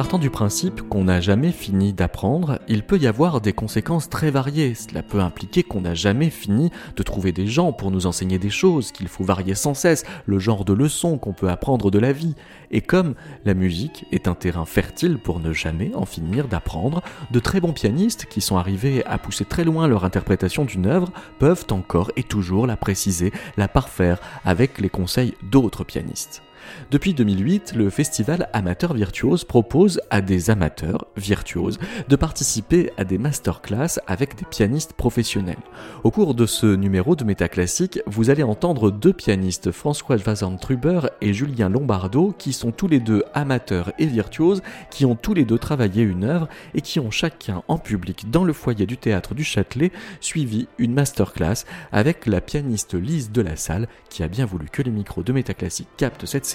Partant du principe qu'on n'a jamais fini d'apprendre, il peut y avoir des conséquences très variées. Cela peut impliquer qu'on n'a jamais fini de trouver des gens pour nous enseigner des choses, qu'il faut varier sans cesse le genre de leçons qu'on peut apprendre de la vie. Et comme la musique est un terrain fertile pour ne jamais en finir d'apprendre, de très bons pianistes qui sont arrivés à pousser très loin leur interprétation d'une œuvre peuvent encore et toujours la préciser, la parfaire avec les conseils d'autres pianistes. Depuis 2008, le festival Amateurs Virtuoses propose à des amateurs virtuoses de participer à des masterclass avec des pianistes professionnels. Au cours de ce numéro de Métaclassique, vous allez entendre deux pianistes, François Vazan Truber et Julien Lombardo, qui sont tous les deux amateurs et virtuoses, qui ont tous les deux travaillé une œuvre et qui ont chacun en public dans le foyer du théâtre du Châtelet suivi une masterclass avec la pianiste Lise de la Salle qui a bien voulu que les micros de Métaclassique captent cette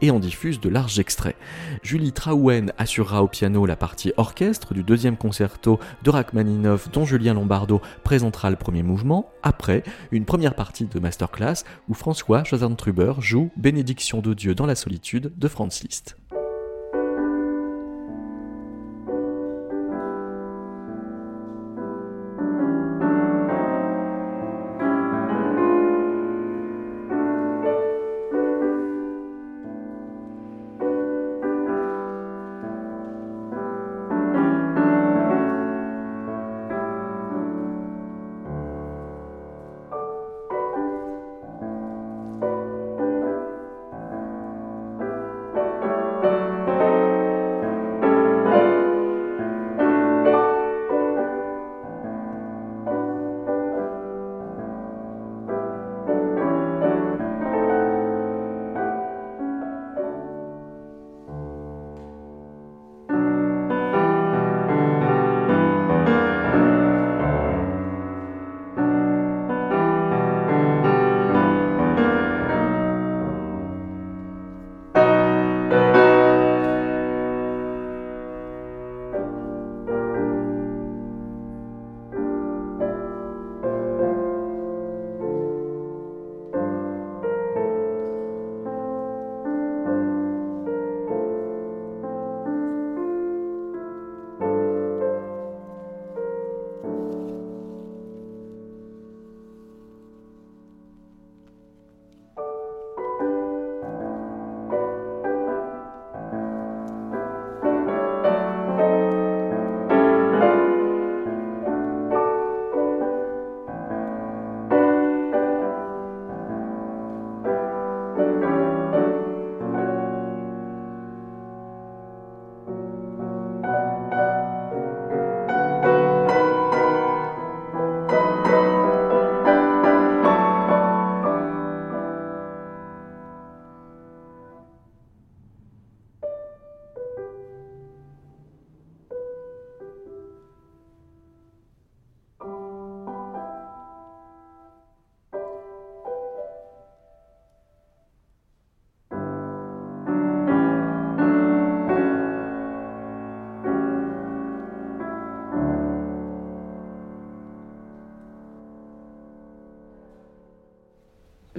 et en diffuse de larges extraits. Julie Traouen assurera au piano la partie orchestre du deuxième concerto de Rachmaninoff dont Julien Lombardo présentera le premier mouvement. Après, une première partie de masterclass où François Truber joue Bénédiction de Dieu dans la solitude de Franz Liszt.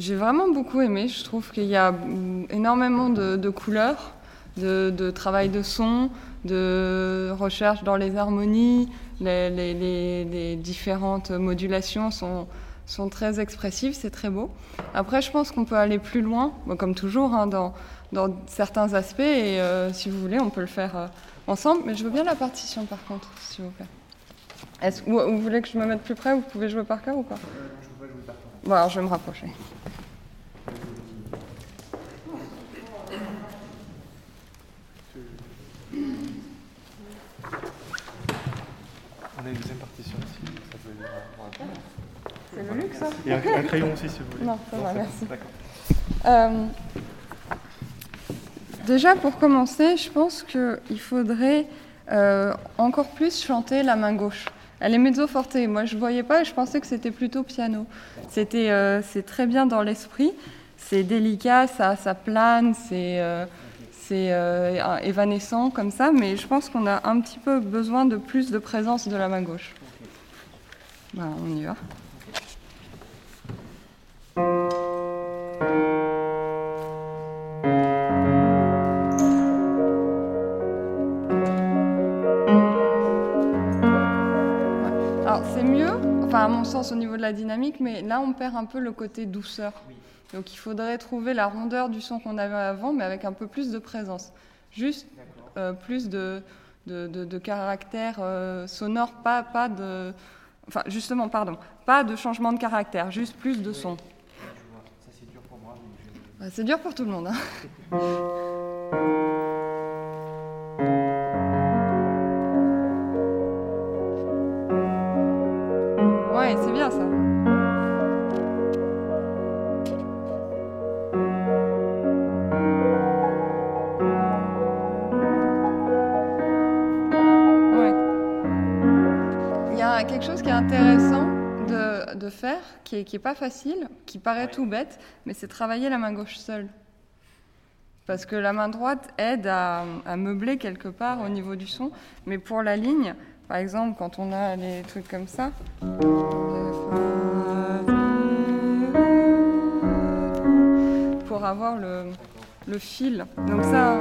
J'ai vraiment beaucoup aimé. Je trouve qu'il y a énormément de, couleurs, de, travail de son, de recherche dans les harmonies. Les, différentes modulations sont, sont très expressives, c'est très beau. Après, je pense qu'on peut aller plus loin, comme toujours, hein, dans, dans, certains aspects. Et euh, si vous voulez, on peut le faire euh, ensemble. Mais je veux bien la partition, par contre, s'il vous plaît. Est-ce, vous, vous, voulez que je me mette plus près? Vous pouvez jouer par cœur ou pas? Bon, alors je vais me rapprocher. On a une deuxième partition ici, ça peut dire. C'est le luxe, ça Et un, un, crayon aussi, si vous voulez. Non, ça va, merci. Euh, déjà, pour commencer, je pense qu'il faudrait euh, encore plus chanter la main gauche. Elle est mezzo forte. Moi, je ne voyais pas et je pensais que c'était plutôt piano. C'était, euh, c'est très bien dans l'esprit. C'est délicat, ça, ça plane, c'est, c'est euh, évanescent comme ça. Mais je pense qu'on a un petit peu besoin de plus de présence de la main gauche. On y va. Ouais. Alors c'est mieux, enfin à mon sens au niveau de la dynamique, mais là on perd un peu le côté douceur. Donc il faudrait trouver la rondeur du son qu'on avait avant, mais avec un peu plus de présence. Juste euh, plus de, de, de, de caractère euh, sonore, pas, pas de. Enfin, justement, pardon, pas de changement de caractère, juste plus de son. Ouais, C'est dur pour tout le monde. hein. qui est, qui est pas facile, qui paraît tout bête, mais c'est travailler la main gauche seule. Parce que la main droite aide à, à meubler quelque part au niveau du son, mais pour la ligne, par exemple, quand on a les trucs comme ça, pour avoir le, le fil. Donc ça.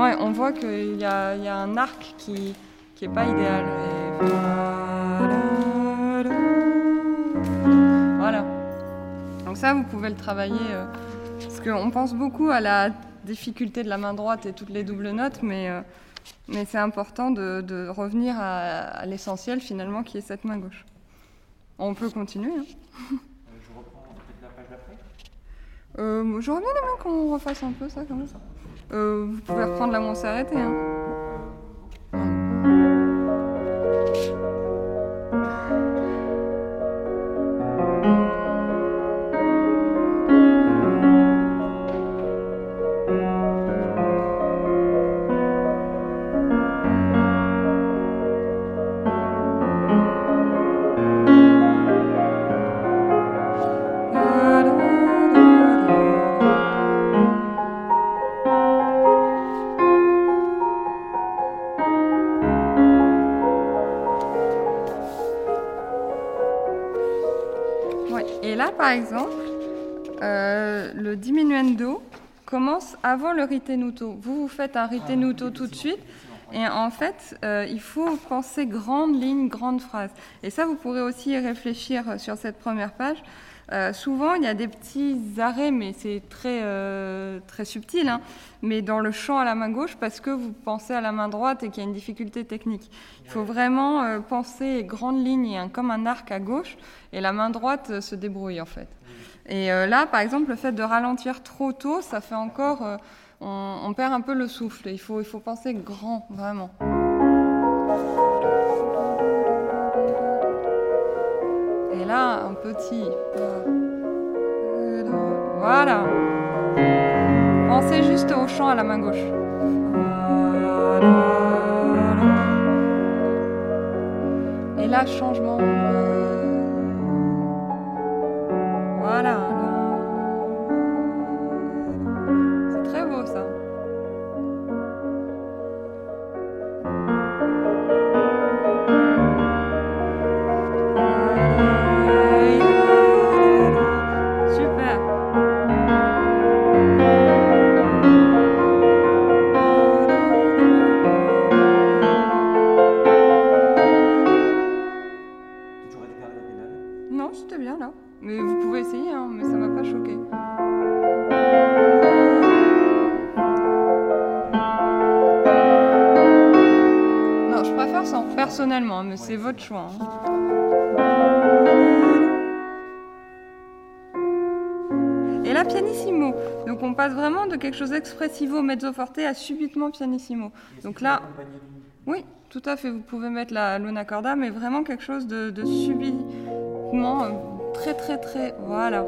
Ouais, on voit qu'il y a, il y a un arc qui qui est pas idéal. Et- Voilà. Donc ça, vous pouvez le travailler. euh, parce qu'on pense beaucoup à la difficulté de la main droite et toutes les doubles notes, mais, euh, mais c'est important de, de revenir à, à l'essentiel finalement, qui est cette main gauche. On peut continuer. hein. Je reprends peut-être la page d'après. Euh, J'aurais bien aimé qu'on refasse un peu ça comme ça. Euh, vous pouvez reprendre là où on s'est arrêté. Hein. Par exemple, euh, le diminuendo commence avant le ritenuto. Vous, vous faites un ritenuto tout de suite. Et en fait, euh, il faut penser grande ligne, grande phrase. Et ça, vous pourrez aussi y réfléchir sur cette première page. Euh, souvent, il y a des petits arrêts, mais c'est très, euh, très subtil, hein, mais dans le champ à la main gauche, parce que vous pensez à la main droite et qu'il y a une difficulté technique. Il faut vraiment euh, penser grande ligne un- comme un arc à gauche, et la main droite euh, se débrouille en fait. Et euh, là, par exemple, le fait de ralentir trop tôt, ça fait encore... euh, on, perd un peu le souffle. Il faut, penser grand, vraiment. Et là, un petit. Voilà. Pensez juste au chant à la main gauche. Et là, changement. Voilà. Hein. Et là, pianissimo. Donc on passe vraiment de quelque chose d'expressivo mezzo forte à subitement pianissimo. Donc là, oui, tout à fait. Vous pouvez mettre la luna corda, mais vraiment quelque chose de, de subitement euh, très très très. Voilà.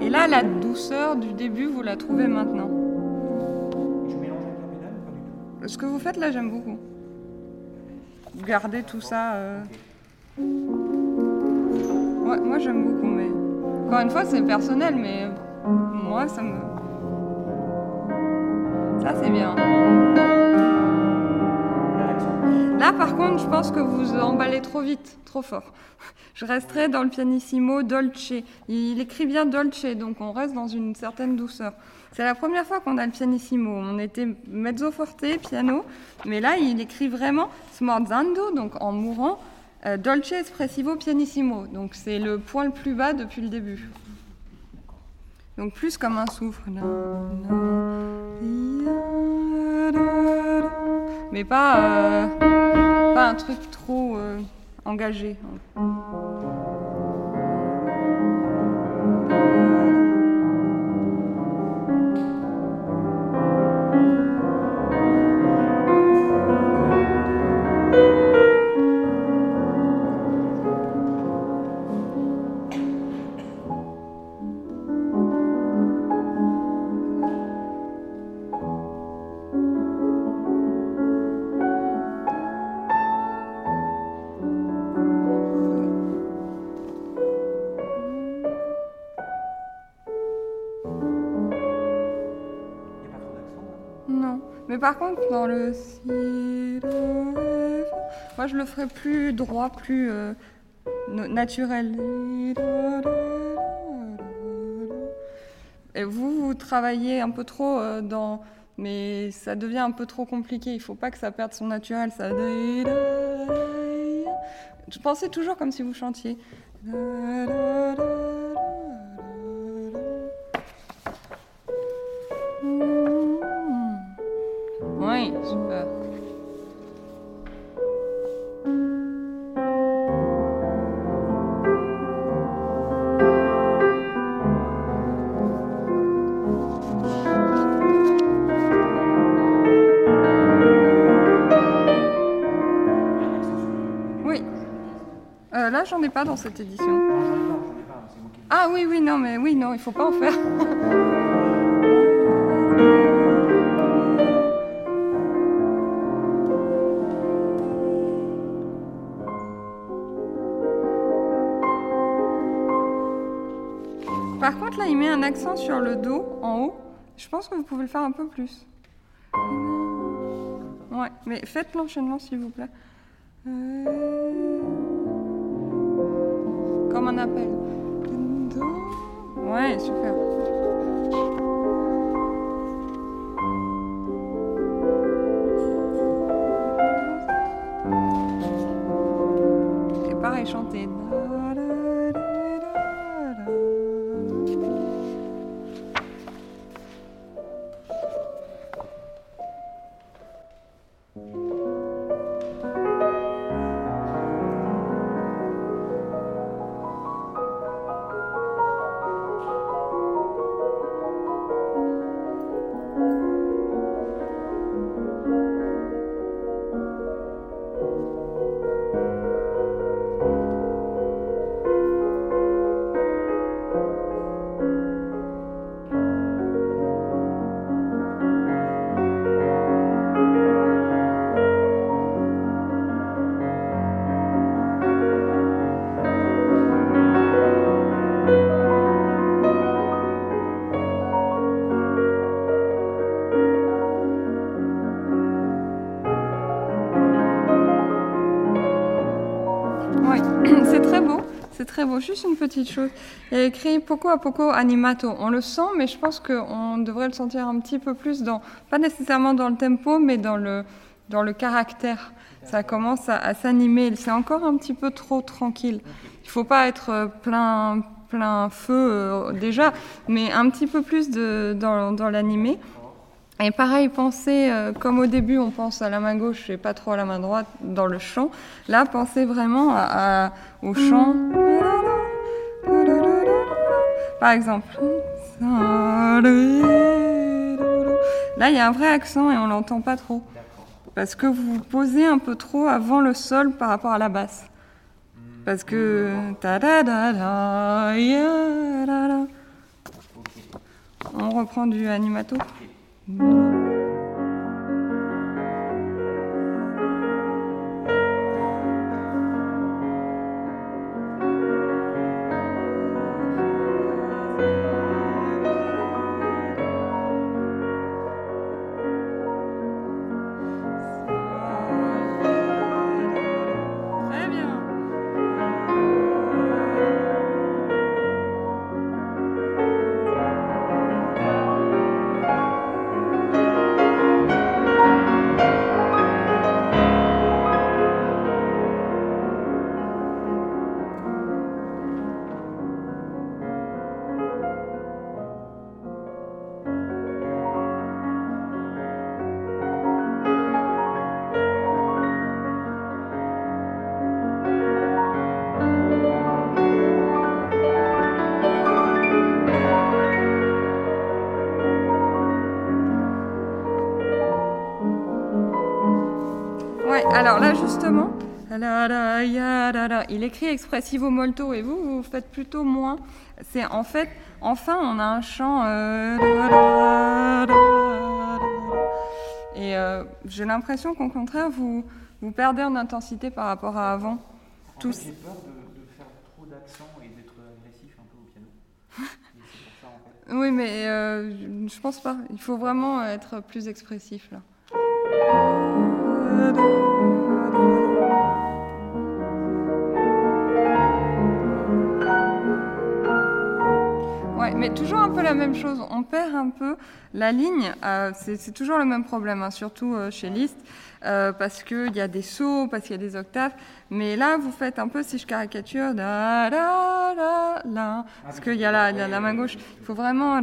Et là, la douceur du début, vous la trouvez maintenant. Je mélange avec la pédale ou pas du tout? Ce que vous faites là, j'aime beaucoup. Gardez tout ça. euh. Ouais, moi j'aime beaucoup, mais encore une fois, c'est personnel, mais moi ça me. Ça c'est bien. Là, par contre, je pense que vous emballez trop vite, trop fort. Je resterai dans le pianissimo dolce. Il écrit bien dolce, donc on reste dans une certaine douceur. C'est la première fois qu'on a le pianissimo. On était mezzo forte, piano, mais là, il écrit vraiment smorzando, donc en mourant, euh, dolce espressivo pianissimo. Donc c'est le point le plus bas depuis le début. Donc plus comme un souffle. Mais pas, euh, pas un truc trop euh, engagé. Non. Mais par contre, dans le si, moi je le ferais plus droit, plus euh, naturel. Et vous, vous travaillez un peu trop euh, dans. Mais ça devient un peu trop compliqué. Il faut pas que ça perde son naturel. Ça. Je pensais toujours comme si vous chantiez. Dans cette édition. Ah oui, oui, non, mais oui, non, il faut pas en faire. Par contre, là, il met un accent sur le Do en haut. Je pense que vous pouvez le faire un peu plus. Ouais, mais faites l'enchaînement, s'il vous plaît. Appel. Ouais, super. Juste une petite chose. Il y a écrit poco a poco animato. On le sent, mais je pense qu'on devrait le sentir un petit peu plus dans, pas nécessairement dans le tempo, mais dans le, dans le caractère. Ça commence à, s'animer. C'est encore un petit peu trop tranquille. Il faut pas être plein, plein feu euh, déjà, mais un petit peu plus de, dans, dans l'animé. Et pareil, pensez, euh, comme au début, on pense à la main gauche et pas trop à la main droite dans le chant. Là, pensez vraiment au chant. Par exemple. Là, il y a un vrai accent et on l'entend pas trop. Parce que vous posez un peu trop avant le sol par rapport à la basse. Parce que. On reprend du animato. Ouais, il écrit expressivo molto et vous, vous faites plutôt moins. C'est en fait, enfin, on a un chant. Et euh, j'ai l'impression qu'au contraire, vous, vous perdez en intensité par rapport à avant. En Tous... J'ai peur de, de, faire trop d'accent et d'être agressif un peu au piano. ça, en fait. Oui, mais euh, je pense pas. Il faut vraiment être plus expressif là. Mais toujours un peu la même chose. On perd un peu la ligne. Euh, c'est toujours le même problème, hein, surtout euh, chez Liszt, euh, parce qu'il y a des sauts, parce qu'il y a des octaves. Mais là, vous faites un peu, si je caricature, la, parce qu'il y a la, la, main gauche. Il faut vraiment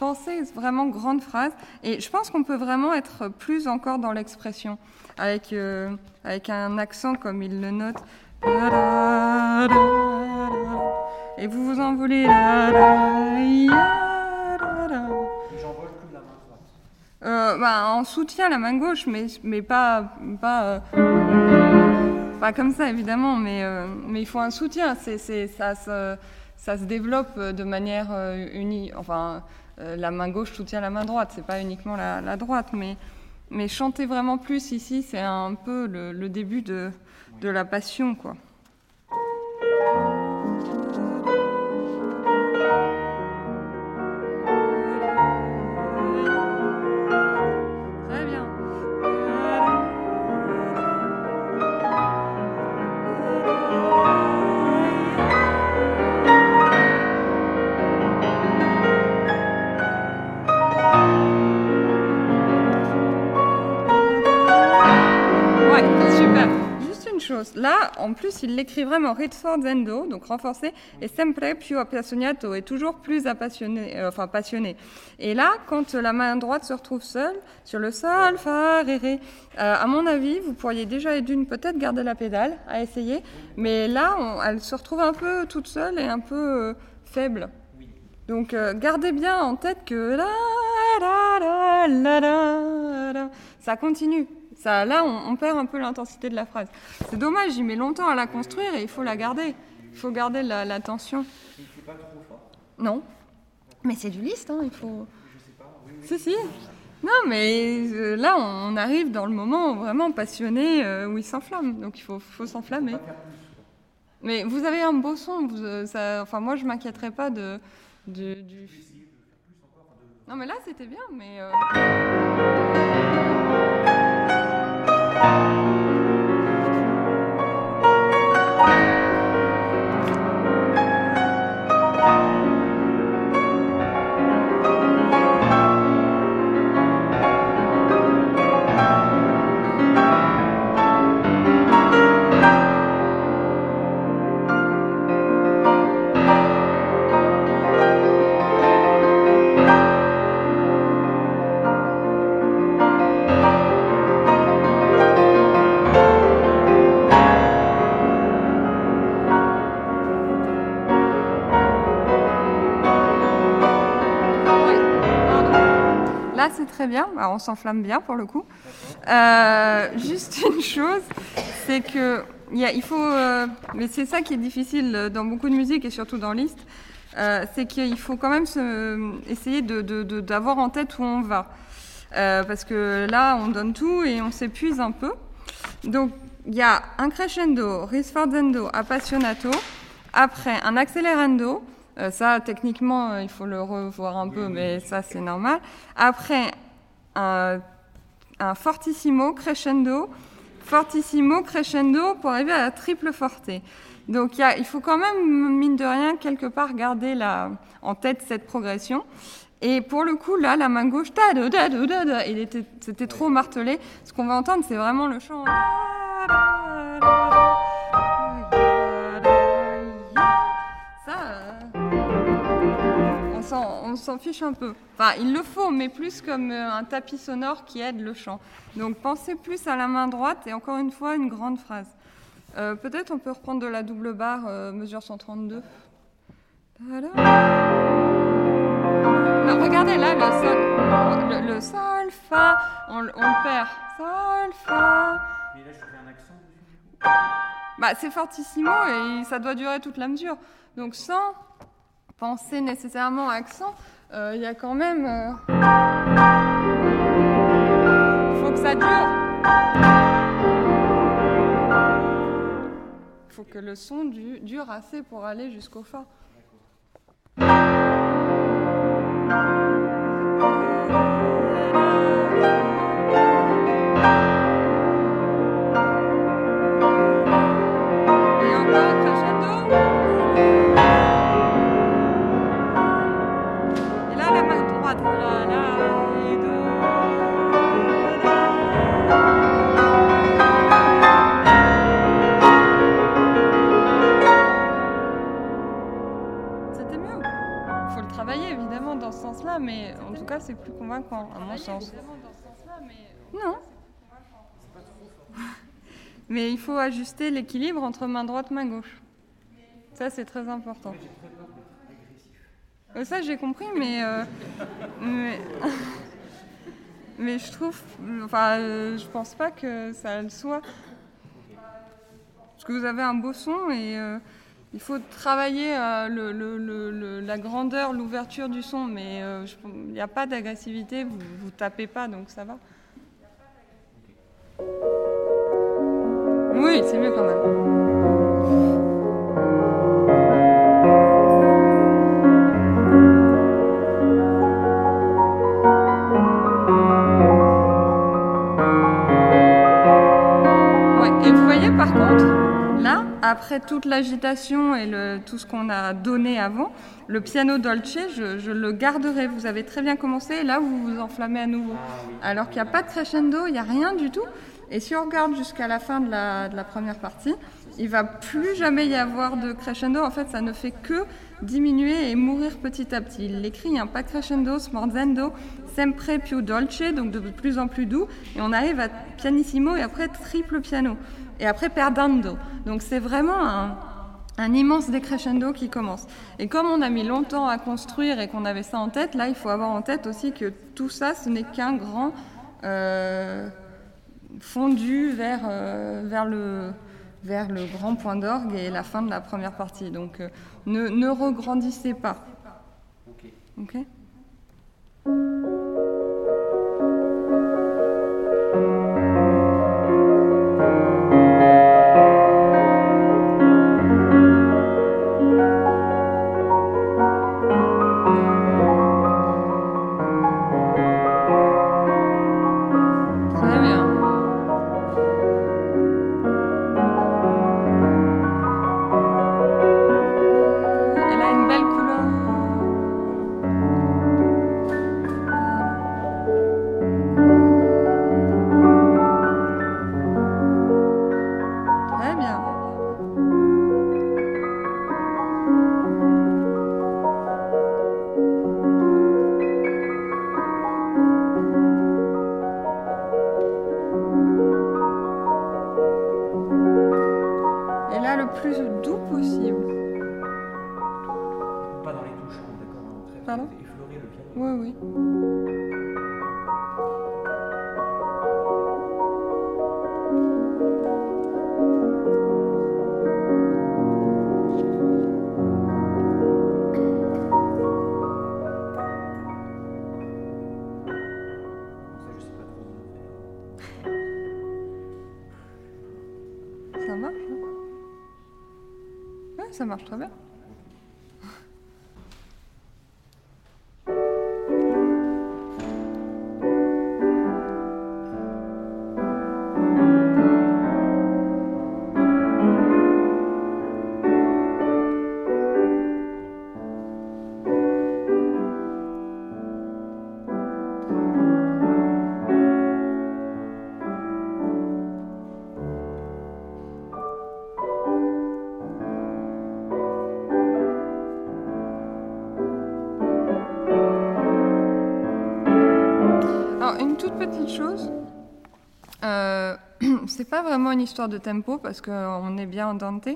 penser vraiment grande phrase. Et je pense qu'on peut vraiment être plus encore dans l'expression, avec, avec un accent comme il le note et vous vous envolez. J'envole plus la main droite. Euh, bah, en soutien la main gauche, mais, mais pas, pas, euh, pas comme ça évidemment, mais, euh, mais il faut un soutien. C'est, ça, se, ça se développe de manière unie. Enfin, la main gauche soutient la main droite, c'est pas uniquement la, la, droite, mais, mais chanter vraiment plus ici, c'est un peu le, le début de, de la passion, quoi. Là, en plus, il l'écrit vraiment rinforzando, donc renforcé, et sempre più appassionato, et toujours plus appassionné, euh, enfin passionné. Et là, quand la main droite se retrouve seule, sur le sol, fa, ré, euh, à mon avis, vous pourriez déjà d'une peut-être garder la pédale, à essayer, mais là, elle se retrouve un peu toute seule et un peu euh, faible. Donc gardez bien en tête que ça continue. Ça, là, on, perd un peu l'intensité de la phrase. C'est dommage, il met longtemps à la construire et il faut la garder. Il faut garder la, tension. Il ne fait pas trop fort? Non. Mais c'est du liste, hein, il faut... Je sais pas, oui, Si, si. Non, mais euh, là, on arrive dans le moment vraiment passionné euh, où il s'enflamme. Donc il faut, faut s'enflammer. Mais vous avez un beau son. Vous, euh, ça, enfin, moi, je m'inquiéterais pas de, de du... Non, mais là, c'était bien, mais... très bien. on s'enflamme bien pour le coup. Euh, juste une chose, c'est que il faut, euh, mais c'est ça qui est difficile dans beaucoup de musique et surtout dans Liszt, euh, c'est qu'il faut quand même se, essayer d'avoir de, en tête où on va. parce que là, on donne tout et on s'épuise un peu. Donc, il y a un crescendo, risfordendo, appassionato, après un accelerando, ça, techniquement, il faut le revoir un peu, mais ça, c'est normal. Après, un, fortissimo crescendo, fortissimo crescendo pour arriver à la triple forte. Donc il faut quand même, mine de rien, quelque part garder en tête cette progression. Et pour le coup, là, la main gauche, c'était trop martelé. Ce qu'on va entendre, c'est vraiment le chant. On s'en fiche un peu. Enfin, il le faut, mais plus comme euh, un tapis sonore qui aide le chant. Donc pensez plus à la main droite et encore une fois, une grande phrase. Euh, peut-être on peut reprendre de la double barre, euh, mesure 132. regardez là, le sol, le, sol, fa, on, le- on le perd. Sol, fa. Mais là, je fais un accent. Bah, c'est fortissimo et ça doit durer toute la mesure. Donc sans penser nécessairement accent, euh, il y a quand même... euh, faut que ça dure. faut que le son du- dure assez pour aller jusqu'au fa. Mais il faut ajuster l'équilibre entre main droite, main gauche. Ça, c'est très important. Euh, Ça, j'ai compris, mais, euh, mais, mais je trouve, enfin, euh, je pense pas que ça le soit. Parce que vous avez un beau son et euh, il faut travailler le, le- le- le- la grandeur, l'ouverture du son, mais il n'y a pas d'agressivité, vous, vous tapez pas, donc ça va. Oui, c'est mieux quand même. Ouais, et vous voyez par contre, là, après toute l'agitation et le, tout ce qu'on a donné avant, le piano dolce, je, je le garderai. Vous avez très bien commencé, et là vous vous enflammez à nouveau. Alors qu'il n'y a pas de crescendo, il n'y a rien du tout. Et si on regarde jusqu'à la fin de la, première partie, il va plus jamais y avoir de crescendo. En fait, ça ne fait que diminuer et mourir petit à petit. Il l'écrit, hein, pas crescendo, smorzendo, sempre più dolce, donc de plus en plus doux. Et on arrive à pianissimo et après triple piano. Et après perdendo. Donc c'est vraiment un, un immense décrescendo qui commence. Et comme on a mis longtemps à construire et qu'on avait ça en tête, là, il faut avoir en tête aussi que tout ça, ce n'est qu'un grand euh, fondu vers, euh, vers, le, vers le grand point d'orgue et la fin de la première partie. Donc euh, ne, ne regrandissez pas. Ok. ok possible. Pas dans les touches, d'accord. hein, Pardon Effleurer le piano. Oui, oui. Ça marche très bien. Chose. Euh, c'est pas vraiment une histoire de tempo parce qu'on est bien en Dante,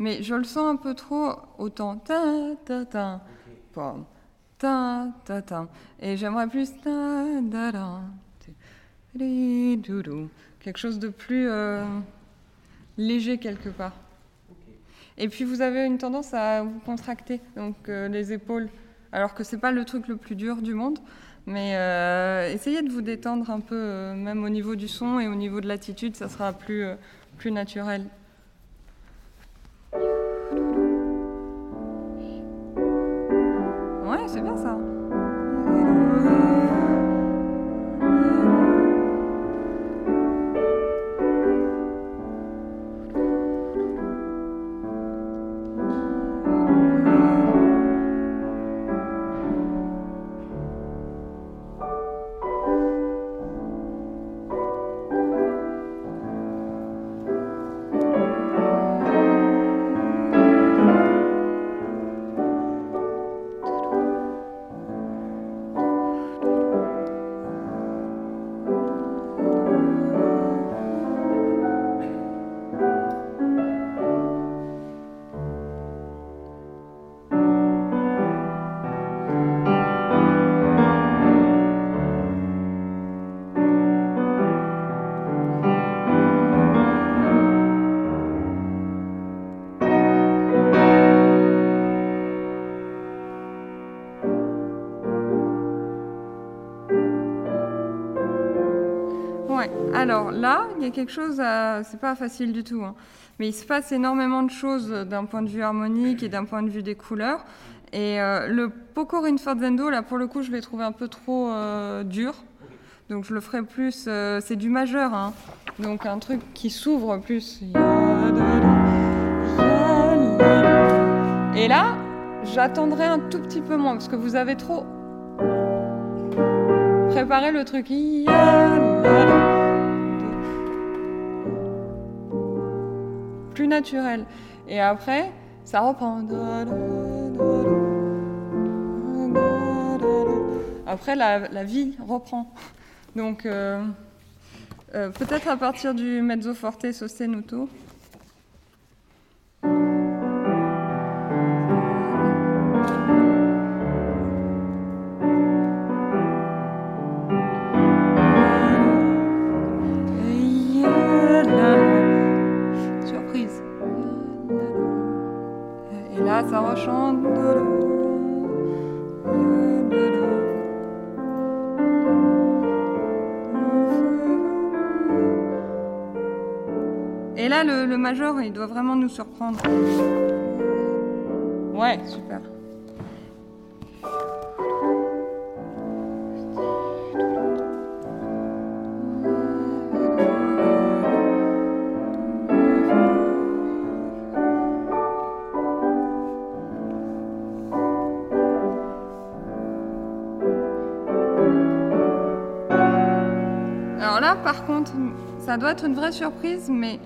mais je le sens un peu trop autant ta ta ta pom, ta ta ta et j'aimerais plus ta da da Ri-dou-dou. Quelque chose de plus euh, léger quelque part. Et puis vous avez une tendance à vous contracter, donc euh, les épaules, alors que c'est pas le truc le plus dur du monde. Mais euh, essayez de vous détendre un peu, euh, même au niveau du son et au niveau de l'attitude, ça sera plus, euh, plus naturel. Ouais, c'est bien ça. Alors là, il y a quelque chose, c'est pas facile du tout, hein. mais il se passe énormément de choses d'un point de vue harmonique et d'un point de vue des couleurs. Et euh, le Poco Rinforzendo, là pour le coup, je l'ai trouvé un peu trop euh, dur. Donc je le ferai plus, euh, c'est du majeur, hein. donc un truc qui s'ouvre plus. Et là, j'attendrai un tout petit peu moins parce que vous avez trop préparé le truc. Plus naturel. Et après, ça reprend. Après, la, la vie reprend. Donc, euh, euh, peut-être à partir du mezzo forte sostenuto. Major, il doit vraiment nous surprendre. Ouais, super. Alors là, par contre, ça doit être une vraie surprise, mais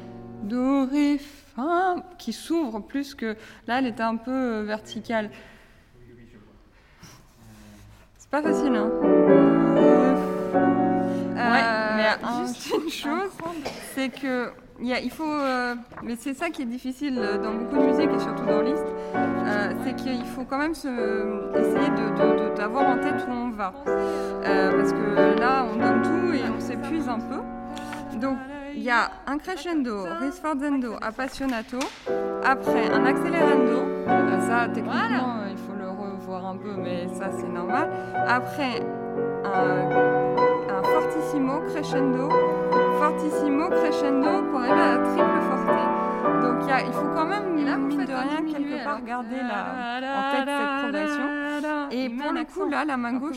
do, ré, fa, qui s'ouvre plus que. Là, elle était un peu euh, verticale. C'est pas facile, hein Ouais, mais euh, juste une chose, c'est que il, faut, euh, mais c'est ça qui est difficile euh, dans beaucoup de musique et surtout dans Liszt, euh, c'est qu'il faut quand même se, essayer de- d'avoir en tête où on va, Euh, parce que là on donne tout et on s'épuise un peu. Donc il y a un crescendo, risforzendo, appassionato, après un accélérando, euh, ça techniquement il faut le revoir un peu, mais ça c'est normal. Après un, un fortissimo, crescendo, fortissimo, crescendo pour arriver à la triple forte. Donc y a- il faut quand même, mine de rien, quelque part garder la, en tête cette progression. Et pour le coup, là, la main gauche,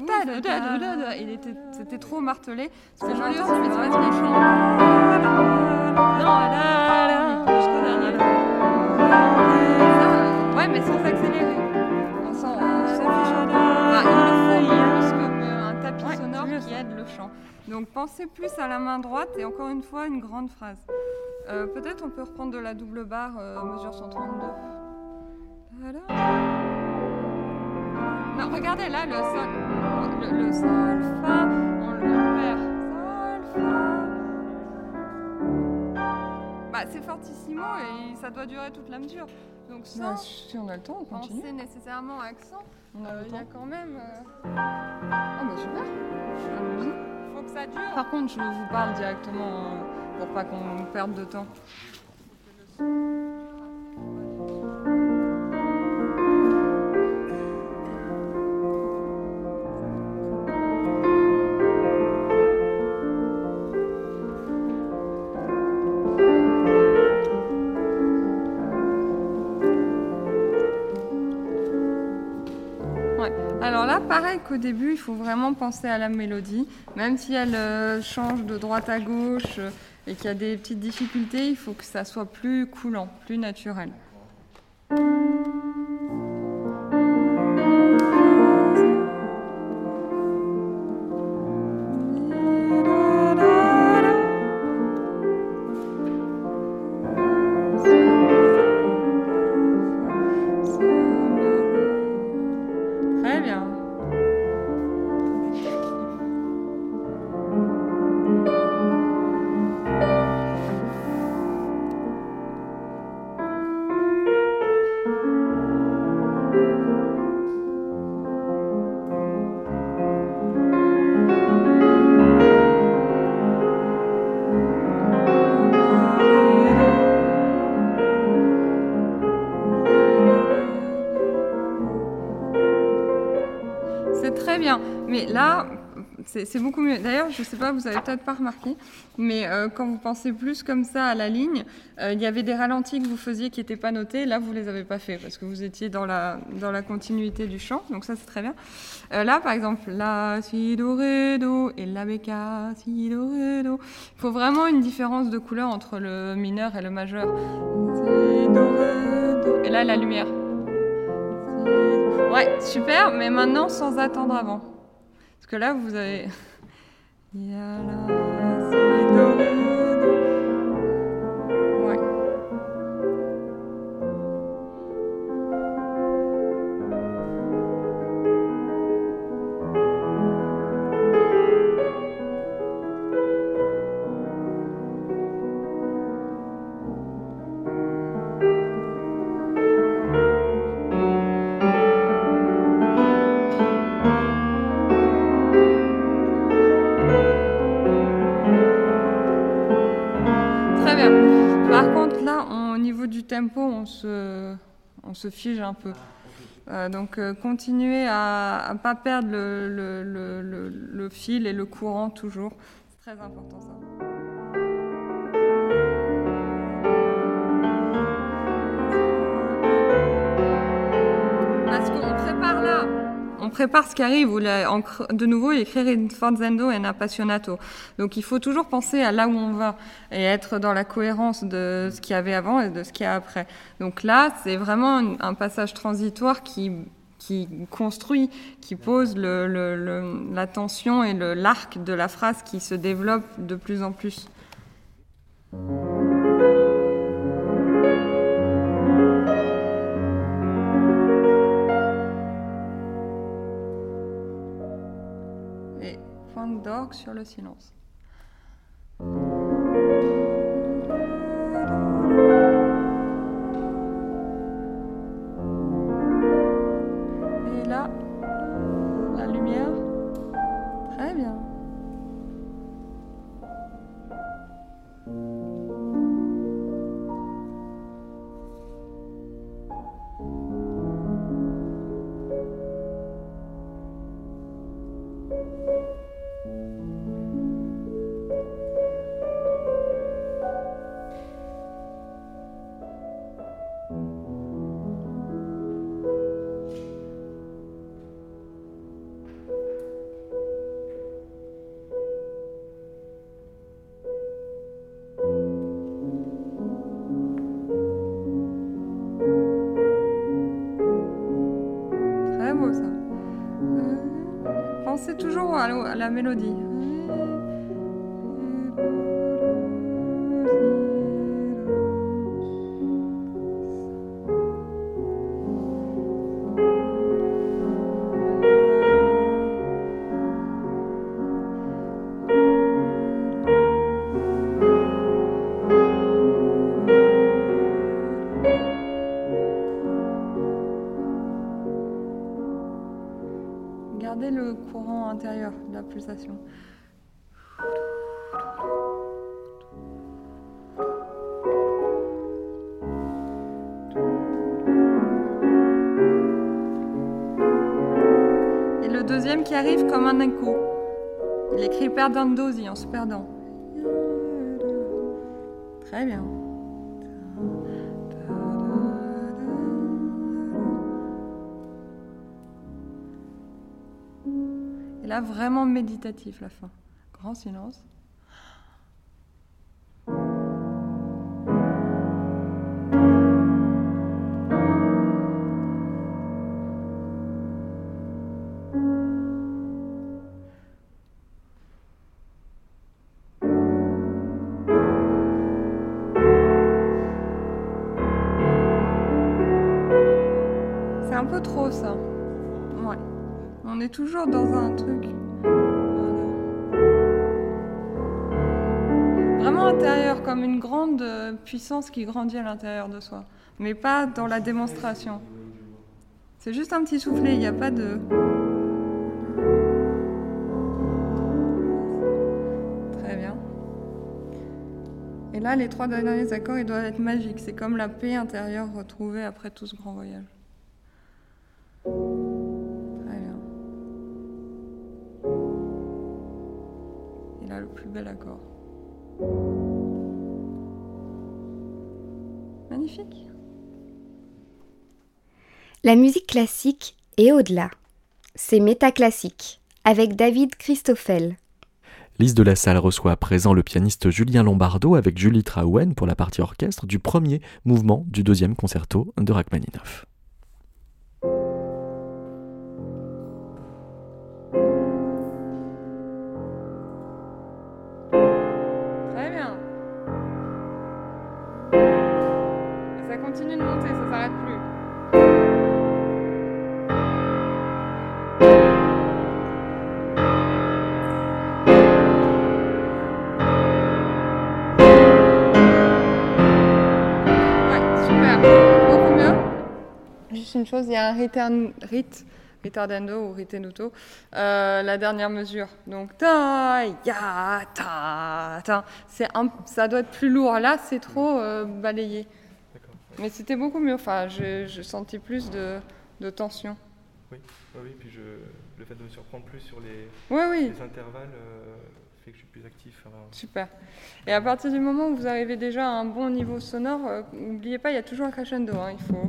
c'était trop martelé. Que joli aussi, mais c'est pas. Jusqu'au dernier. Ça, Ouais, mais sans accélérer. On s'en- il le faut euh, un tapis Ouais, sonore qui aide le chant. Donc pensez plus à la main droite et encore une fois une grande phrase. Euh, Peut-être on peut reprendre de la double barre, euh, mesure 132. Tada. Non, regardez là le sol. Le, le sol, fa, on le perd. Sol, fa. Bah, c'est fortissimo et ça doit durer toute la mesure. Donc sans si on a le temps, on continue. penser nécessairement accent, On a euh, il y a quand même... Ah bah super. Allons-y. faut que ça Par contre, je vous parle directement euh, pour pas qu'on perde de temps. Ouais. Alors là, pareil qu'au début, il faut vraiment penser à la mélodie. Même si elle euh, change de droite à gauche euh, et qu'il y a des petites difficultés, il faut que ça soit plus coulant, plus naturel. Là, c'est beaucoup mieux. D'ailleurs, je ne sais pas, vous avez peut-être pas remarqué, mais euh, quand vous pensez plus comme ça à la ligne, euh, il y avait des ralentis que vous faisiez qui n'étaient pas notés. Là, vous les avez pas fait parce que vous étiez dans la, dans la continuité du chant. Donc ça, c'est très bien. Euh, là, par exemple, la, si, do, ré, do et la béca, si, do, ré, do. Il faut vraiment une différence de couleur entre le mineur et le majeur. Si, do, do. Et là, la lumière. Ouais, super, mais maintenant sans attendre avant. Que là, vous avez. on se, on se fige un peu. Euh, donc, euh, continuez à ne pas perdre le- le fil et le courant toujours. C'est très important ça. Parce qu'on prépare là, on prépare ce qui arrive. En de nouveau, écrire in forzendo et un appassionato. Donc il faut toujours penser à là où on va et être dans la cohérence de ce qu'il y avait avant et de ce qu'il y a après. Donc là, c'est vraiment un, passage transitoire qui construit, qui pose le, le- le- la tension et l'arc de la phrase qui se développe de plus en plus. D'orgue sur le silence. Mélodie. Regardez le courant intérieur, de la pulsation. Et le deuxième qui arrive comme un écho. Il écrit perdant dosi en se perdant. Très bien. Là, vraiment méditatif la fin. Grand silence. C'est un peu trop ça. Ouais. On est toujours dans un truc. Comme une grande euh, puissance qui grandit à l'intérieur de soi. Mais pas dans la démonstration. C'est juste un petit soufflet, il n'y a pas de. Très bien. Et là, les trois derniers accords, ils doivent être magiques. C'est comme la paix intérieure retrouvée après tout ce grand voyage. Le plus bel accord. La musique classique est au-delà. C'est métaclassique, avec David Christoffel. Lise de la Salle reçoit à présent le pianiste Julien Lombardo avec Julie Traouen pour la partie orchestre du premier mouvement du deuxième concerto de Rachmaninoff. Chose, il y a un return, rit, ritardando ou ritenuto, euh, la dernière mesure. Donc ta, ya, ta, ta. C'est un, ça doit être plus lourd. Là, c'est trop euh, balayé. Mais c'était beaucoup mieux. Enfin, je, je sentis plus de, de tension. Oui, oui, oui, puis je, le fait de me surprendre plus sur les, Oui, oui, les intervalles euh, fait que je suis plus actif. hein. super. Et à partir du moment où vous arrivez déjà à un bon niveau sonore, euh, n'oubliez pas, il y a toujours un crescendo. hein, il faut.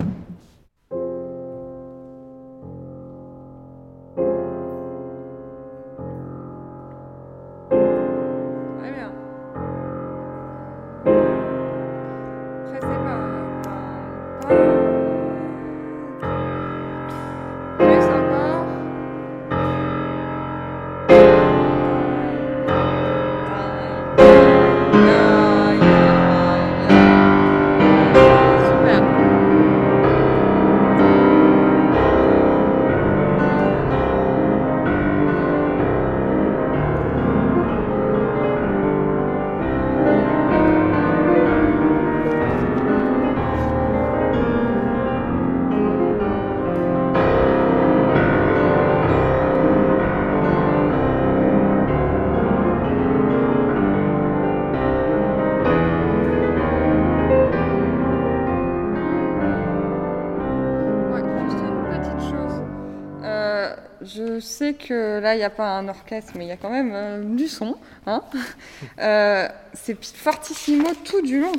Que là, il n'y a pas un orchestre, mais il y a quand même euh, du son. Hein Euh, c'est fortissimo tout du long.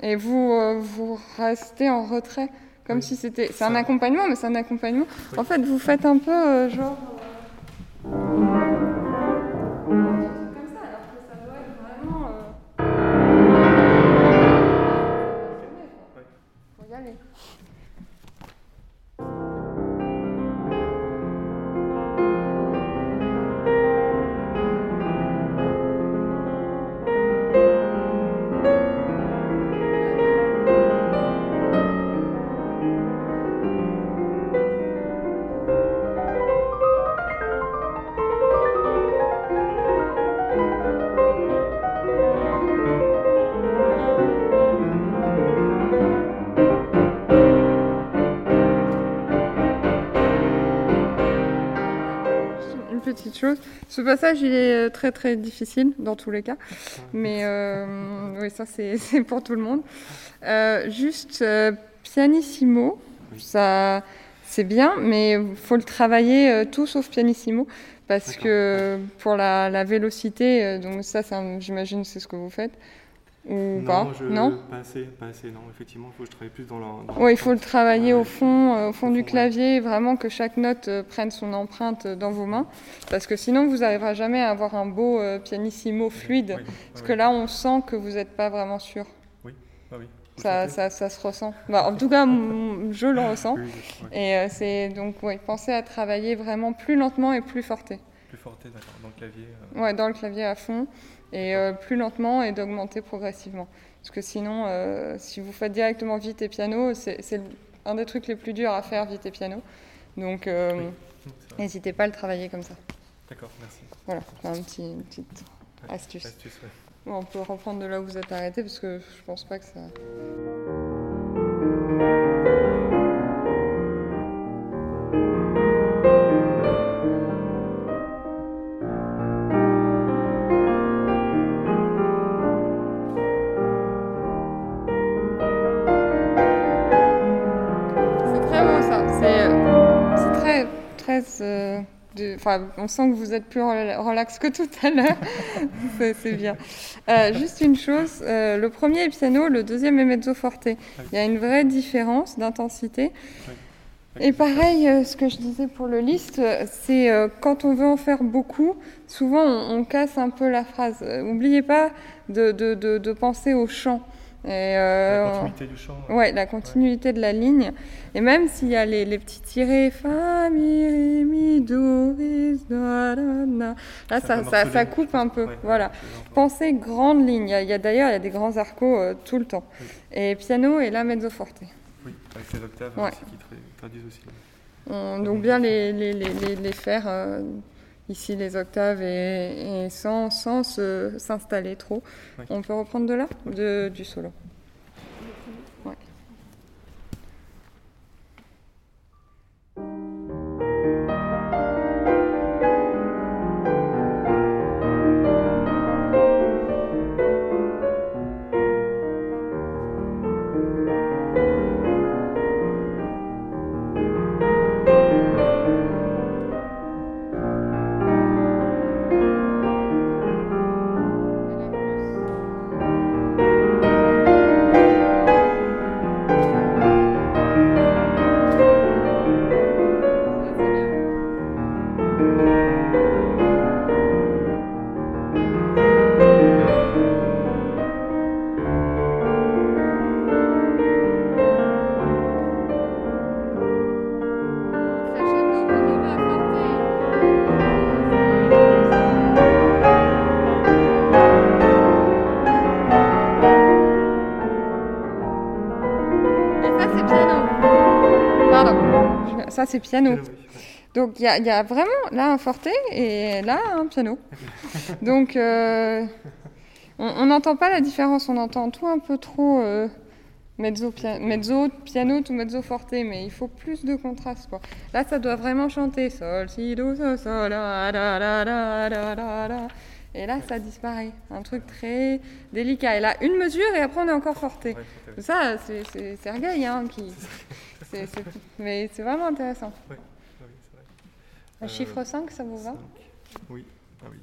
Et vous, euh, vous restez en retrait, comme Oui. si c'était. C'est un accompagnement, mais c'est un accompagnement. Oui. En fait, vous faites un peu genre. Chose. Ce passage, il est euh, très très difficile dans tous les cas. Mais euh, oui, ça c'est pour tout le monde. Euh, juste euh, pianissimo, ça, c'est bien, mais il faut le travailler tout sauf pianissimo, parce que pour la, la vélocité, donc ça, j'imagine, c'est ce que vous faites, ou pas je, Non Pas assez, pas assez, non. Effectivement, il faut que je travaille plus dans la. Oui, il faut le travailler Ouais, au fond, euh, au fond Au du fond, ouais. clavier, vraiment que chaque note euh, prenne son empreinte euh, dans vos mains, parce que sinon vous n'arriverez jamais à avoir un beau euh, pianissimo fluide, Oui, parce que là on sent que vous n'êtes pas vraiment sûr. Ah oui. Ça, ça, ça se ressent. Bah, en tout cas, je le ressens. Oui, ouais. Et euh, c'est donc, oui, pensez à travailler vraiment plus lentement et plus forté. Plus forte, d'accord. Dans le clavier. euh, Ouais, dans le clavier à fond, et euh, plus lentement et d'augmenter progressivement. Parce que sinon, euh, si vous faites directement vite et piano, c'est un des trucs les plus durs à faire, vite et piano. Donc, euh, Oui. n'hésitez pas à le travailler comme ça. D'accord, merci. Voilà, c'est un petit, une petite Ouais, astuce. Astuce, ouais. Bon, on peut reprendre de là où vous êtes arrêté, parce que je pense pas que ça... de- on sent que vous êtes plus rela- relax que tout à l'heure. C'est- bien. Euh, juste une chose, euh, le premier est piano, le deuxième est mezzo forte. Il y a une vraie différence d'intensité. Et pareil, euh, ce que je disais pour le list, euh, c'est quand on veut en faire beaucoup, souvent on, on casse un peu la phrase. N'oubliez pas de, de, de, de penser au chant. Et, euh, La on- continuité du chant. Ouais, la continuité de la ligne. Et même s'il y a les, les petits tirés, fa, mi, mi, do, ré, da, da, da. Là, C'est ça, ça, ça coupe un peu. Ouais, voilà. Pensez grande ligne. Il y a, d'ailleurs, il y a des grands arcos euh, tout le temps. Oui. Et piano et la mezzo forte. Oui, avec les octaves Ouais. aussi qui tra- traduisent aussi. On- donc bien les, les, les, les, les faire euh, ici les octaves et, et sans, sans s'installer trop. Oui. On peut reprendre de là de, du solo. C'est piano. Donc il y, a- il y a vraiment là un forte et là un piano. Donc euh, on n'entend pas la différence, on entend tout un peu trop euh, mezzo, pia- mezzo, piano tout mezzo forte, mais il faut plus de contraste quoi. Là ça doit vraiment chanter sol, si, do, sol, sol, la, la, la, la, la, la, la. Et là ça disparaît, un truc très délicat. Et là une mesure et après on est encore forte. Ouais. Ça c'est Sergueï hein, qui... c'est- c'est- Mais c'est vraiment intéressant. Oui, c'est vrai. Un Euh, chiffre 5, ça vous va? Cinq. Oui, ah oui.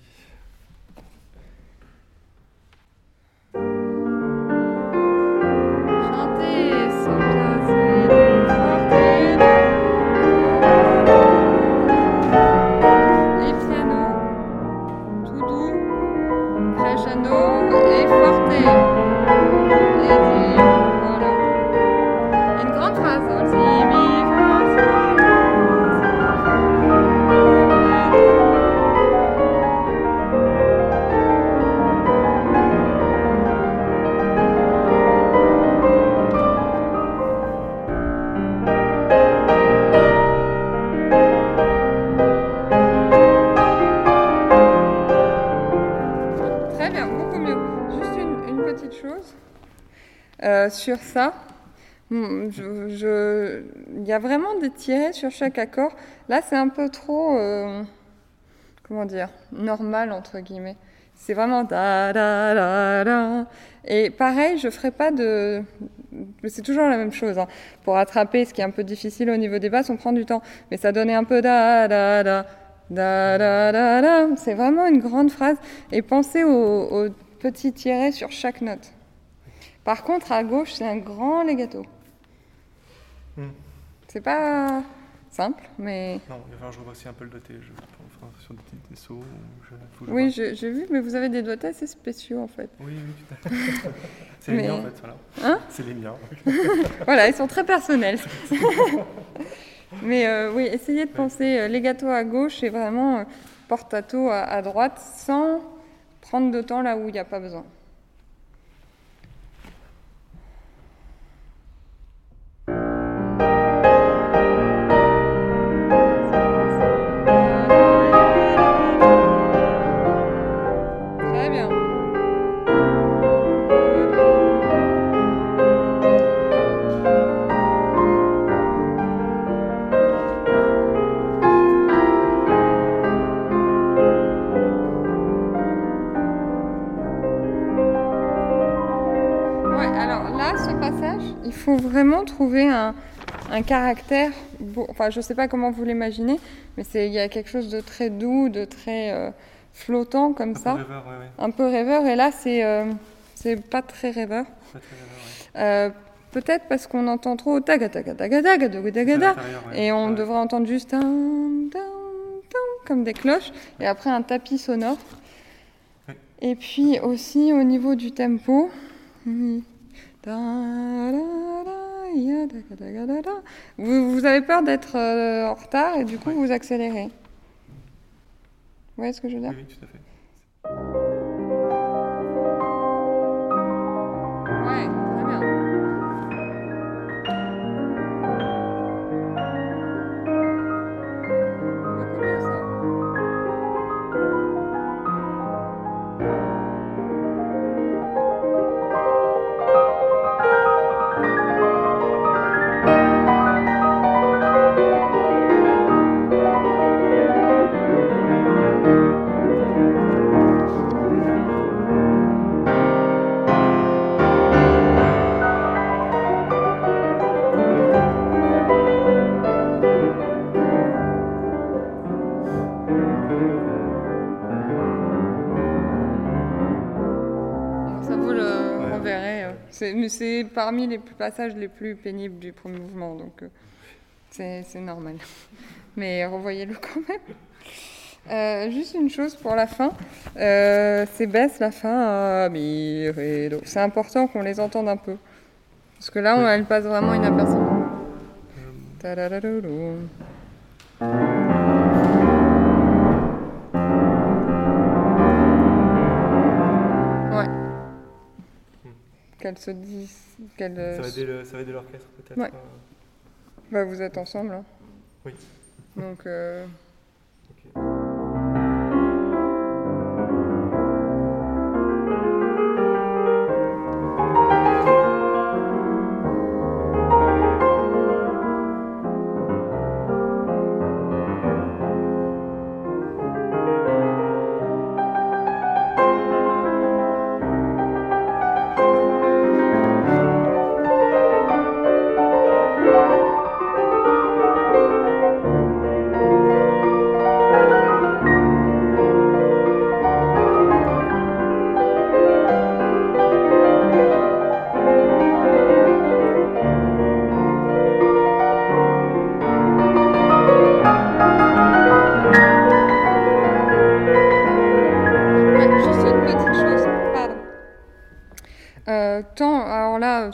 Crescendo et forte. Il y a vraiment des tirets sur chaque accord. Là, c'est un peu trop, euh, comment dire, normal entre guillemets. C'est vraiment da da da da. Et pareil, je ferai pas de. C'est toujours la même chose. hein. Pour attraper ce qui est un peu difficile au niveau des basses, on prend du temps. Mais ça donnait un peu da da da da da da da. C'est vraiment une grande phrase. Et pensez au, au petit tiret sur chaque note. Par contre, à gauche, c'est un grand legato. Hmm. C'est pas simple, mais. Non, il va falloir que je revoie aussi un peu le doté. Je enfin, sur des, des sauts. Je, Oui, j'ai vu, mais vous avez des doigts assez spéciaux en fait. Oui, oui. C'est les miens en fait, voilà. Hein C'est les miens. Voilà, ils sont très personnels. Mais euh, oui, essayez de penser euh, legato à gauche et vraiment euh, portato à, à droite sans prendre de temps là où il n'y a pas besoin. Faut vraiment trouver un, un caractère. beau- Enfin, je sais pas comment vous l'imaginez, mais c'est il y a quelque chose de très doux, de très euh, flottant comme Un peu ça, rêveur, ouais, ouais. un peu rêveur. Et là, c'est euh, c'est pas très rêveur. Euh, Peut-être parce qu'on entend trop taga taga taga taga taga et on Ouais. devrait entendre juste un, comme des cloches, et après un tapis sonore. Et puis aussi au niveau du tempo, vous, vous avez peur d'être euh, en retard et du coup Ouais. vous accélérez. Vous voyez ce que je veux dire? Oui, oui, tout à fait. C'est- parmi les passages les plus pénibles du premier mouvement, donc euh, c'est normal. Mais revoyez-le quand même. Euh, juste une chose pour la fin, euh, c'est baisse la fin à mi, ré, do. C'est important qu'on les entende un peu. Parce que là, on, elle passe vraiment inaperçue. Qu'elle se dise. Qu'elle. euh, ça va aider va aider l'orchestre peut-être. Ouais. euh, Bah, vous êtes ensemble. hein. Oui. Donc.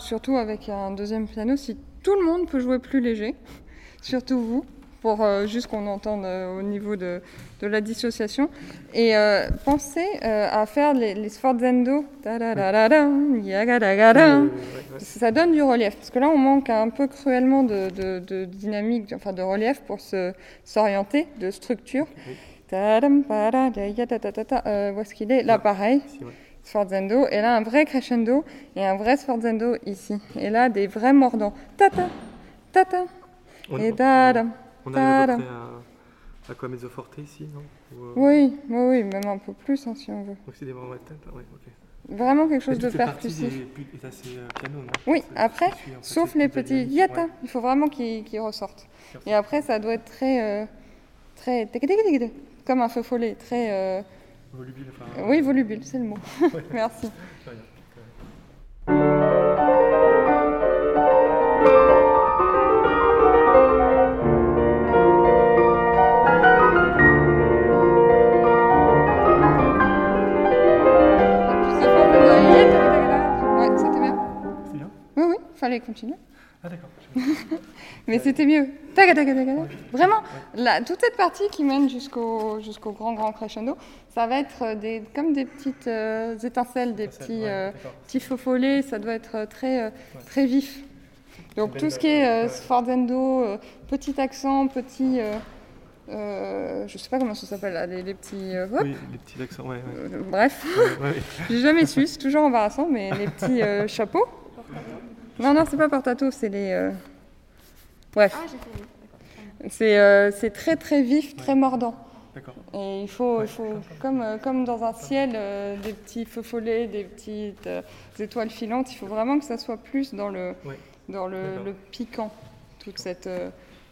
Surtout avec un deuxième piano, si tout le monde peut jouer plus léger, surtout vous, pour euh, juste qu'on entende euh, au niveau de, de la dissociation. Et euh, pensez euh, à faire les, les sforzando. Ça donne du relief, parce que là on manque un peu cruellement de, de- de dynamique, enfin de relief pour s'orienter, de structure. Où est-ce qu'il est? Là pareil. Sforzando, et là un vrai crescendo et un vrai sforzando ici. Et là des vrais mordants. Tata, tata, On, et on- tadam. on arrive à près Aqua mezzo forte ici, non Ou, euh, Oui, oui, oui, même un peu plus hein, si on veut. Donc c'est des moments de tête, ok. Vraiment quelque chose de percussif. des- piano, Oui, après, qui suit, en fait, sauf les petits dynamique. yatas, Ouais. il faut vraiment qu'ils qu'ils ressortent. Et après, ça doit être très, euh, très, comme un feu follet, très, euh, oui, volubile, c'est le mot. Merci. C'était bien? C'est bien? Oui, oui, il fallait continuer. Ah, Mais c'était mieux. Vraiment, la- toute cette partie qui mène jusqu'au jusqu'au grand, grand crescendo, ça va être euh, des, comme des petites euh, étincelles, des petits, ouais, euh, petits faux follets, ça doit être très, très vif. Donc tout ce qui est sforzando, petit accent, petit... euh, je sais pas comment ça s'appelle, les, les petits... euh, Oui, les petits accents, ouais. ouais. euh, bref, ouais, ouais. j'ai jamais su, c'est toujours embarrassant, mais les petits chapeaux. Non, non, c'est pas portato, c'est les... Bref. C'est euh, c'est très très vif, très mordant. D'accord. Et il faut, il faut comme, euh, comme dans un ciel, euh, des petits feux follets, des petites euh, étoiles filantes, il faut vraiment que ça soit plus dans le, Ouais. dans le, le piquant, toute cette euh,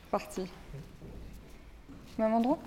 partie. Même endroit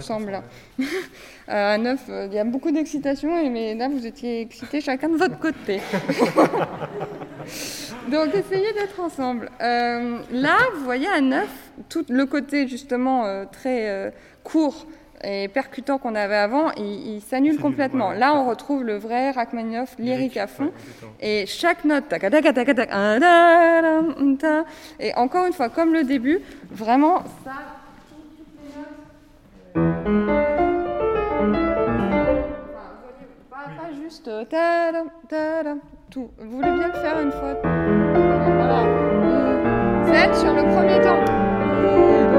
ensemble là. Euh, à 9, il y a beaucoup d'excitation, mais là, vous étiez excités chacun de votre côté. Donc, essayez d'être ensemble. Euh, là, vous voyez, à 9, tout le côté justement euh, très euh, court et percutant qu'on avait avant, il, il s'annule complètement. Là, on retrouve le vrai Rachmaninoff lyrique à fond. Et chaque note, et encore une fois, comme le début, vraiment, ça, toutes les notes. Enfin, vous voyez, pas, pas juste euh, ta, da, ta, da, tout. Vous voulez bien le faire une fois Voilà. C'est sur le premier temps.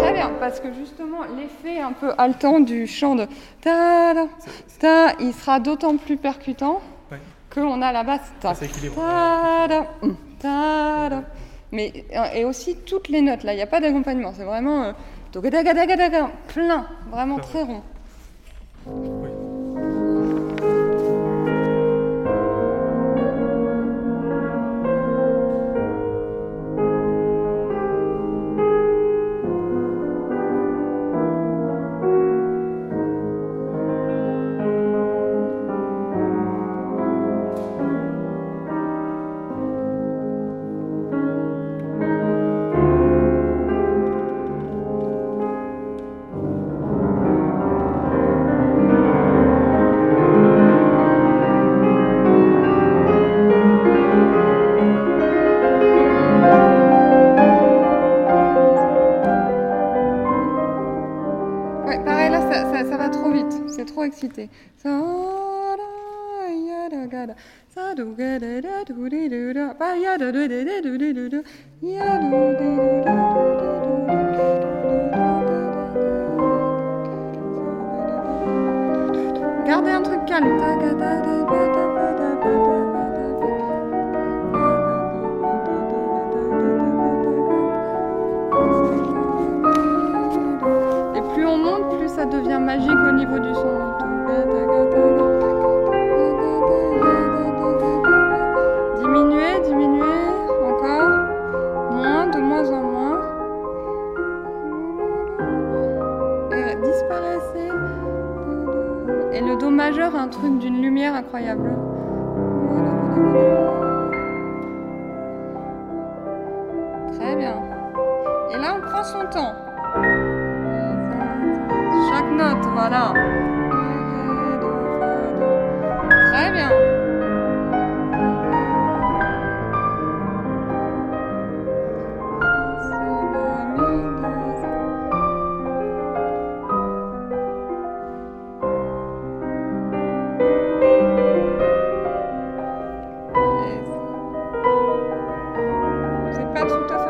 Très bien, parce que justement, l'effet un peu haletant du chant de ta da, ta, il sera d'autant plus percutant Ouais. qu'on a la basse ta. Ta da, ta da. Mais euh, et aussi toutes les notes là, il n'y a pas d'accompagnement, c'est vraiment euh, plein, vraiment très rond. Oui. Da ba da ba. Et plus on monte, plus ça devient magique au niveau du son. Diminuez, diminuez, encore. Moins, de moins en moins. Et disparaissez. Et le do majeur un truc d'une lumière incroyable.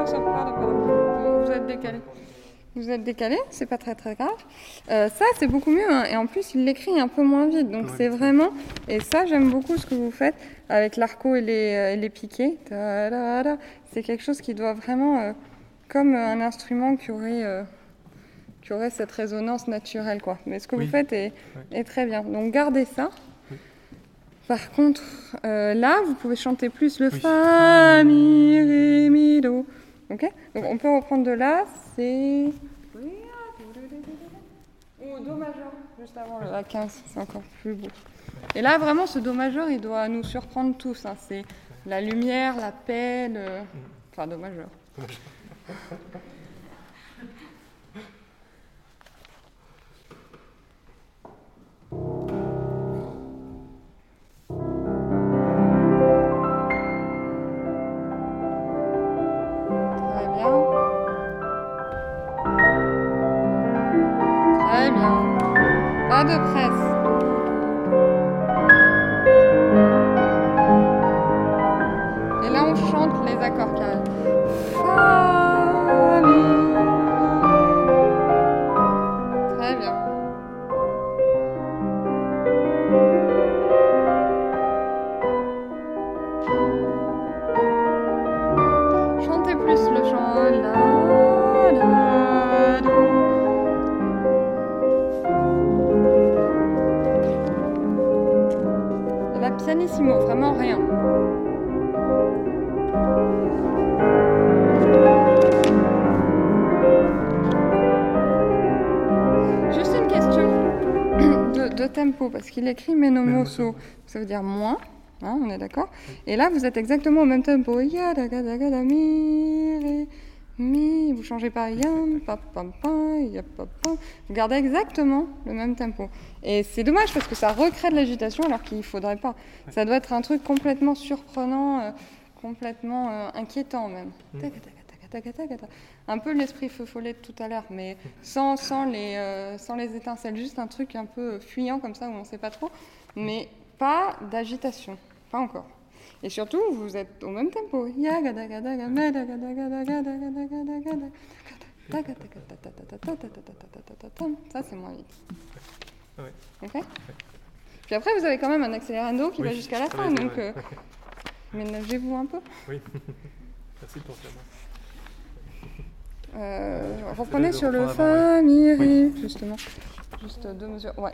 Vous- Vous êtes décalé. Vous êtes décalé, c'est pas très très grave. Euh, ça, c'est beaucoup mieux. hein. Et en plus, il l'écrit un peu moins vite. Donc, c'est vraiment. Et ça, j'aime beaucoup ce que vous faites avec l'arco et les, euh, et les piquets. C'est quelque chose qui doit vraiment. euh, comme un instrument qui aurait. euh, qui aurait cette résonance naturelle, quoi. Mais ce que Oui. vous faites est, Ouais. est très bien. Donc, gardez ça. Par contre, euh, là, vous pouvez chanter plus le Oui. fa, mi, ré, mi, do. Ok Donc on peut reprendre de là, c'est. Ou do majeur, juste avant le A15, c'est encore plus beau. Et là, vraiment, ce do majeur, il doit nous surprendre tous. hein. C'est la lumière, la paix, le. Enfin, do majeur. Pas de presse. De, tempo, parce qu'il écrit meno mosso, ça veut dire moins, hein, on est d'accord Et là, vous êtes exactement au même tempo. Mi. Vous changez pas yam, pa, pam, pam, ya, pa, pam. Vous gardez exactement le même tempo. Et c'est dommage parce que ça recrée de l'agitation alors qu'il faudrait pas. Ça doit être un truc complètement surprenant, euh, complètement euh, inquiétant même. Tac, un peu l'esprit feu follet de tout à l'heure, mais euh, sans, les, étincelles, juste un truc un peu fuyant comme ça où on ne sait pas trop, mais pas d'agitation, pas encore. Et surtout, vous êtes au même tempo. Ça, c'est moins vite. Puis après, vous avez quand même un accélérando qui va jusqu'à la fin, donc ménagez-vous un peu. Oui, merci pour ça. Euh, reprenez sur le fa, mi, ré, justement. Juste deux mesures. Ouais.